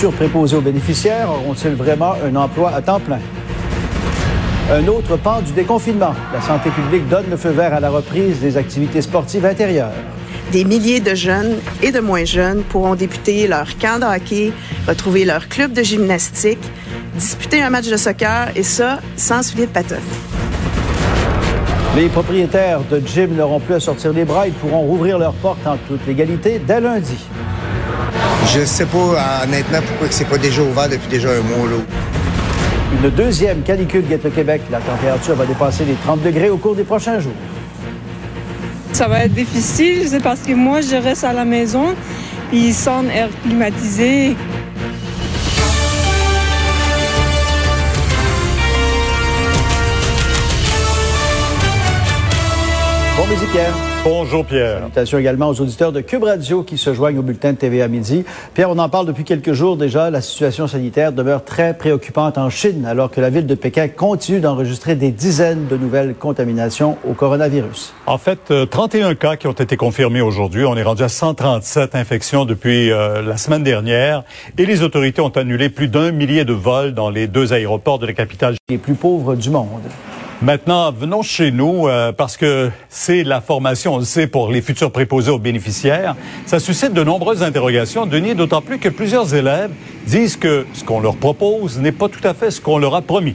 Préposés aux bénéficiaires auront-ils vraiment un emploi à temps plein? Un autre pan du déconfinement. La santé publique donne le feu vert à la reprise des activités sportives intérieures. Des milliers de jeunes et de moins jeunes pourront débuter leur camp de hockey, retrouver leur club de gymnastique, disputer un match de soccer et ça sans souliers de patin. Les propriétaires de gym n'auront plus à sortir les bras. Ils pourront rouvrir leurs portes en toute légalité dès lundi. Je sais pas honnêtement pourquoi c'est pas déjà ouvert depuis déjà un mois. Là. Une deuxième canicule guette le Québec. La température va dépasser les 30 degrés au cours des prochains jours. Ça va être difficile, c'est parce que moi, je reste à la maison, puis sans air climatisé. Bon midi, Pierre. Bonjour Pierre. Salutations également aux auditeurs de Cube Radio qui se joignent au bulletin de TV à midi. Pierre, on en parle depuis quelques jours déjà. La situation sanitaire demeure très préoccupante en Chine alors que la ville de Pékin continue d'enregistrer des dizaines de nouvelles contaminations au coronavirus. En fait, 31 euh, cas qui ont été confirmés aujourd'hui. On est rendu à 137 infections depuis euh, la semaine dernière et les autorités ont annulé plus d'un millier de vols dans les deux aéroports de la capitale. Les plus pauvres du monde. Maintenant, venons chez nous euh, parce que c'est la formation, on le sait, pour les futurs préposés aux bénéficiaires. Ça suscite de nombreuses interrogations, Denis, d'autant plus que plusieurs élèves disent que ce qu'on leur propose n'est pas tout à fait ce qu'on leur a promis.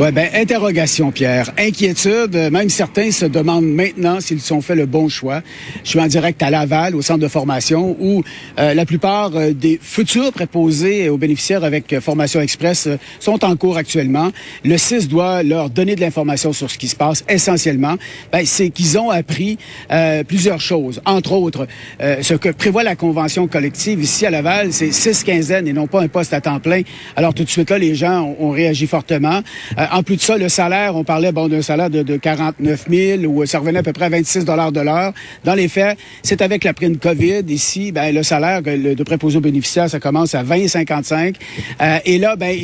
Oui, ben interrogation, Pierre. Inquiétude. Même certains se demandent maintenant s'ils ont fait le bon choix. Je suis en direct à Laval, au centre de formation, où euh, la plupart euh, des futurs préposés aux bénéficiaires avec euh, formation express sont en cours actuellement. Le CIS doit leur donner de l'information sur ce qui se passe. Essentiellement, ben, c'est qu'ils ont appris plusieurs choses. Entre autres, ce que prévoit la convention collective ici à Laval, c'est six quinzaines et non pas un poste à temps plein. Alors tout de suite là, les gens ont, réagi fortement. Euh, en plus de ça, le salaire, on parlait bon d'un salaire de, de 49 000 ou ça revenait à peu près à 26 dollars de l'heure. Dans les faits, c'est avec la prime COVID ici, ben le salaire de préposé aux bénéficiaires, ça commence à 20,55. Euh, et là, ben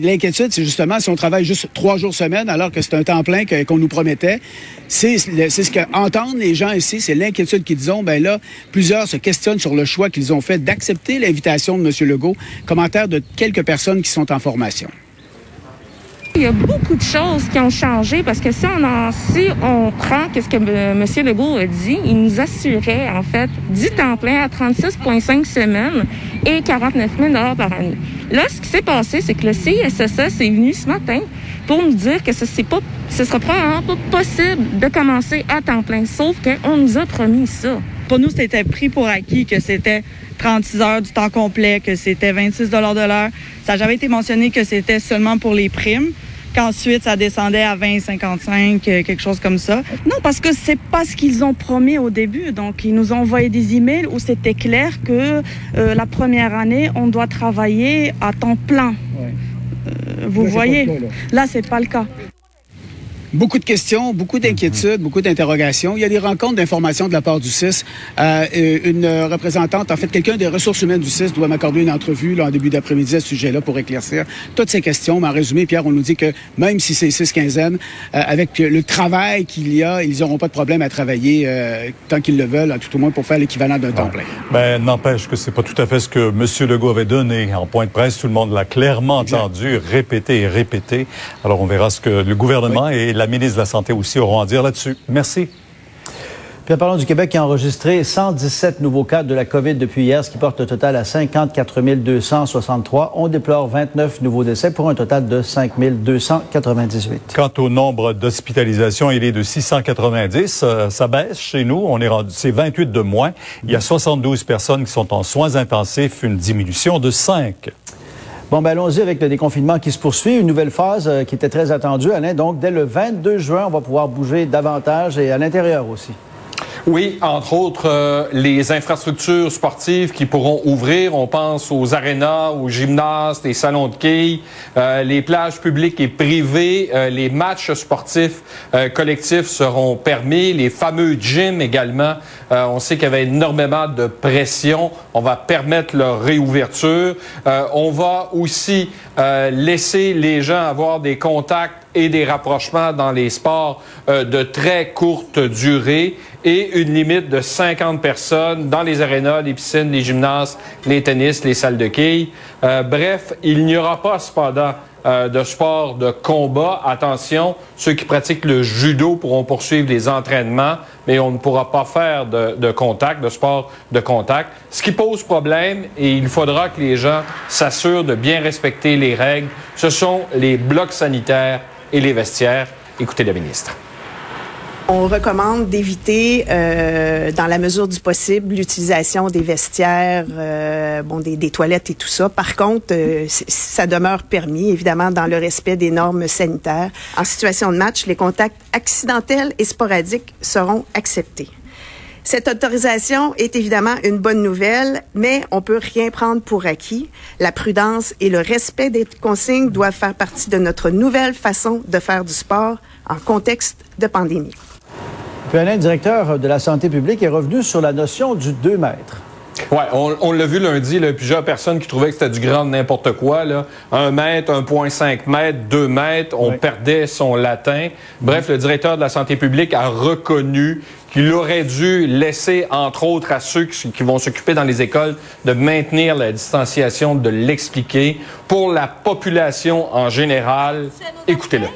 l'inquiétude, c'est justement si on travaille juste trois jours semaine, alors que c'est un temps plein qu'on nous promettait. C'est ce que entendent les gens ici, c'est l'inquiétude qu'ils ont. Ben là, plusieurs se questionnent sur le choix qu'ils ont fait d'accepter l'invitation de M. Legault. Commentaire de quelques personnes qui sont en formation. Il y a beaucoup de choses qui ont changé parce que si on, en, si on prend ce que M. Legault a dit, il nous assurait en fait 10 temps plein à 36,5 semaines et 49 000 par année. Là, ce qui s'est passé, c'est que le CISSS est venu ce matin pour nous dire que ce ne pas, ce sera probablement pas possible de commencer à temps plein, sauf qu'on nous a promis ça. Pour nous, c'était pris pour acquis que c'était 36 heures du temps complet, que c'était 26 de l'heure. Ça n'a jamais été mentionné que c'était seulement pour les primes qu'ensuite ça descendait à 20, 55, euh, quelque chose comme ça. Non, parce que c'est pas ce qu'ils ont promis au début. Donc, ils nous ont envoyé des emails où c'était clair que euh, la première année, on doit travailler à temps plein. Euh, vous voyez, là, c'est pas le cas. Beaucoup de questions, beaucoup d'inquiétudes, beaucoup d'interrogations. Il y a des rencontres d'informations de la part du CIS. Euh, une représentante, en fait, quelqu'un des ressources humaines du CIS doit m'accorder une entrevue là, en début d'après-midi à ce sujet-là pour éclaircir toutes ces questions. Mais en résumé, Pierre, on nous dit que même si c'est six quinzaines, euh, avec le travail qu'il y a, ils n'auront pas de problème à travailler euh, tant qu'ils le veulent, tout au moins pour faire l'équivalent d'un temps plein. Ben, n'empêche que c'est pas tout à fait ce que M. Legault avait donné en point de presse. Tout le monde l'a clairement entendu, répété et répété. Alors, on verra ce que le gouvernement et la la ministre de la Santé aussi auront à dire là-dessus. Merci. Puis parlons du Québec qui a enregistré 117 nouveaux cas de la COVID depuis hier, ce qui porte le total à 54 263. On déplore 29 nouveaux décès pour un total de 5 298. Quant au nombre d'hospitalisations, il est de 690. Euh, ça baisse chez nous. On est rendu, c'est 28 de moins. Il y a 72 personnes qui sont en soins intensifs, une diminution de 5. Bon, ben allons-y avec le déconfinement qui se poursuit. Une nouvelle phase euh, qui était très attendue, Alain. Donc, dès le 22 juin, on va pouvoir bouger davantage et à l'intérieur aussi. Oui, entre autres, euh, les infrastructures sportives qui pourront ouvrir. On pense aux arénas, aux gymnases, les salons de quilles, euh, les plages publiques et privées. Euh, les matchs sportifs collectifs seront permis. Les fameux gyms également. on sait qu'il y avait énormément de pression. On va permettre leur réouverture. on va aussi laisser les gens avoir des contacts et des rapprochements dans les sports de très courte durée et une limite de 50 personnes dans les arénas, les piscines, les gymnases, les tennis, les salles de quilles. Euh, bref, il n'y aura pas cependant euh, de sport de combat. Attention, ceux qui pratiquent le judo pourront poursuivre les entraînements, mais on ne pourra pas faire de, de contact, de sport de contact. Ce qui pose problème, et il faudra que les gens s'assurent de bien respecter les règles, ce sont les blocs sanitaires et les vestiaires. Écoutez le ministre. On recommande d'éviter, euh, dans la mesure du possible, l'utilisation des vestiaires, euh, bon, des, des, toilettes et tout ça. Par contre, euh, ça demeure permis, évidemment, dans le respect des normes sanitaires. En situation de match, les contacts accidentels et sporadiques seront acceptés. Cette autorisation est évidemment une bonne nouvelle, mais on peut rien prendre pour acquis. La prudence et le respect des consignes doivent faire partie de notre nouvelle façon de faire du sport en contexte de pandémie. Puis Alain, directeur de la santé publique, est revenu sur la notion du 2 mètres. Oui, on, l'a vu lundi, là, plusieurs personnes qui trouvaient que c'était du grand n'importe quoi. Là. 1 mètre, 1,5 mètre, 2 mètres, on perdait son latin. Bref, le directeur de la santé publique a reconnu qu'il aurait dû laisser, entre autres, à ceux qui, qui vont s'occuper dans les écoles de maintenir la distanciation, de l'expliquer. Pour la population en général, écoutez-le.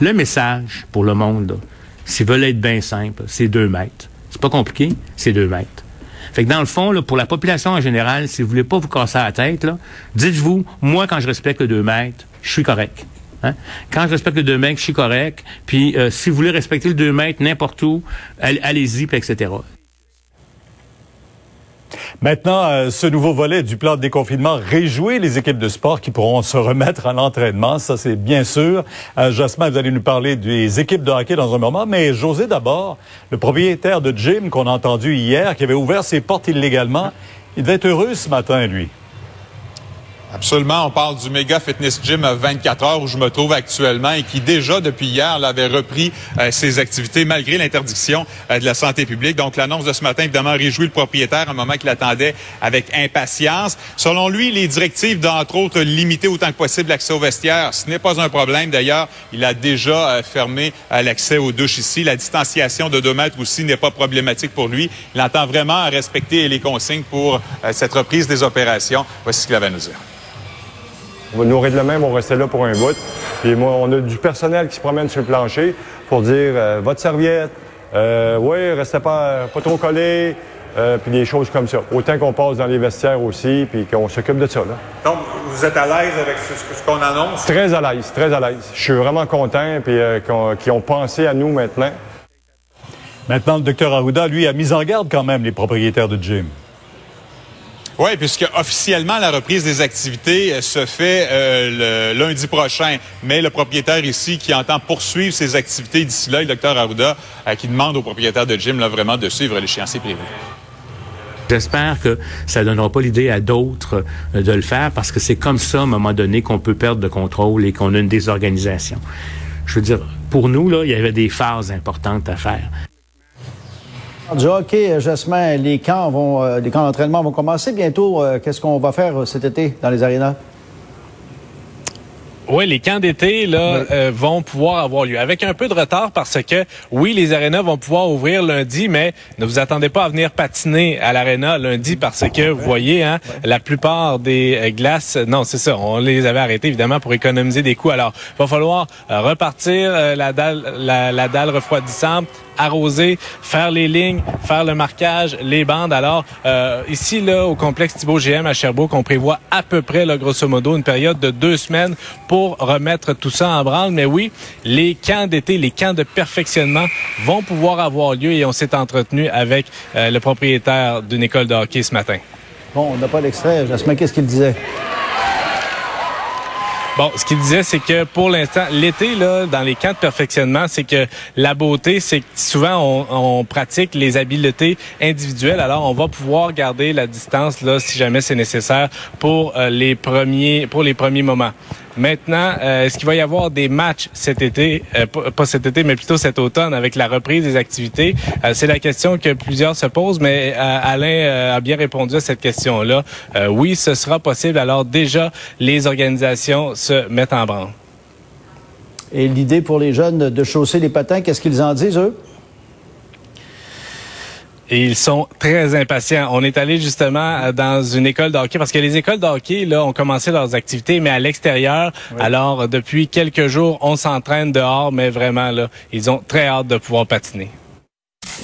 Le message pour le monde, S'ils veulent être bien simple, c'est deux mètres. C'est pas compliqué, c'est deux mètres. Fait que dans le fond, là, pour la population en général, si vous voulez pas vous casser la tête, dites-vous, moi, quand je respecte le deux mètres, je suis correct. Hein? Quand je respecte le deux mètres, je suis correct. Puis euh, si vous voulez respecter le deux mètres n'importe où, allez-y, etc. Maintenant, euh, ce nouveau volet du plan de déconfinement réjouit les équipes de sport qui pourront se remettre à l'entraînement. Ça, c'est bien sûr. Euh, Jasmin, vous allez nous parler des équipes de hockey dans un moment. Mais José, d'abord, le propriétaire de gym qu'on a entendu hier, qui avait ouvert ses portes illégalement, il devait être heureux ce matin, lui. Absolument. On parle du Mega Fitness Gym 24 heures où je me trouve actuellement et qui déjà depuis hier l'avait repris euh, ses activités malgré l'interdiction euh, de la santé publique. Donc l'annonce de ce matin évidemment réjouit le propriétaire un moment qu'il attendait avec impatience. Selon lui, les directives d'entre autres limiter autant que possible l'accès aux vestiaires, ce n'est pas un problème. D'ailleurs, il a déjà euh, fermé l'accès aux douches ici. La distanciation de deux mètres aussi n'est pas problématique pour lui. Il entend vraiment respecter les consignes pour cette reprise des opérations. Voici ce qu'il avait à nous dire. On va nourrir de la même, on va rester là pour un bout. Puis moi, on a du personnel qui se promène sur le plancher pour dire euh, votre serviette, euh, oui, restez pas, pas trop collé, euh, puis des choses comme ça. Autant qu'on passe dans les vestiaires aussi, puis qu'on s'occupe de ça. Là. Donc, vous êtes à l'aise avec ce, qu'on annonce? Très à l'aise, très à l'aise. Je suis vraiment content, puis qu'ils ont pensé à nous maintenant. Maintenant, le docteur Arruda, lui, a mis en garde quand même les propriétaires de gym. Oui, puisque officiellement la reprise des activités euh, se fait euh, le lundi prochain, mais le propriétaire ici qui entend poursuivre ses activités d'ici là, le docteur Arruda, euh, qui demande au propriétaire de gym là, vraiment de suivre l'échéancier privé. J'espère que ça ne donnera pas l'idée à d'autres de le faire parce que c'est comme ça, à un moment donné, qu'on peut perdre de contrôle et qu'on a une désorganisation. Je veux dire, pour nous, là, il y avait des phases importantes à faire. Du hockey, euh, Jasmin, les camps vont, euh, les camps d'entraînement vont commencer bientôt. Euh, qu'est-ce qu'on va faire cet été dans les arénas? Oui, les camps d'été là vont pouvoir avoir lieu avec un peu de retard parce que oui, les arénas vont pouvoir ouvrir lundi, mais ne vous attendez pas à venir patiner à l'aréna lundi parce que vous voyez, hein, la plupart des glaces, non, c'est ça, on les avait arrêtées évidemment pour économiser des coûts. Alors, il va falloir repartir la dalle, la, la dalle refroidissante, arroser, faire les lignes, faire le marquage, les bandes. Alors, euh, ici, là, au complexe Thibault GM à Sherbrooke, on prévoit à peu près, là, grosso modo, une période de deux semaines pour remettre tout ça en branle. Mais oui, les camps d'été, les camps de perfectionnement vont pouvoir avoir lieu et on s'est entretenu avec euh, le propriétaire d'une école de hockey ce matin. Bon, on n'a pas l'extrait. Jasmin, qu'est-ce qu'il disait? Bon, ce qu'il disait, c'est que pour l'instant, l'été, là, dans les camps de perfectionnement, c'est que la beauté, c'est que souvent, on, pratique les habiletés individuelles. Alors, on va pouvoir garder la distance, là, si jamais c'est nécessaire, pour euh, les premiers, pour les premiers moments. Maintenant, euh, est-ce qu'il va y avoir des matchs cet été, euh, pas cet été, mais plutôt cet automne avec la reprise des activités? Euh, c'est la question que plusieurs se posent, mais Alain a bien répondu à cette question-là. oui, ce sera possible. Alors déjà, les organisations se mettent en branle. Et l'idée pour les jeunes de chausser les patins, qu'est-ce qu'ils en disent, eux? Et ils sont très impatients. On est allé justement euh, dans une école de hockey parce que les écoles de hockey là ont commencé leurs activités, mais à l'extérieur. Alors depuis quelques jours, on s'entraîne dehors, mais vraiment là, ils ont très hâte de pouvoir patiner.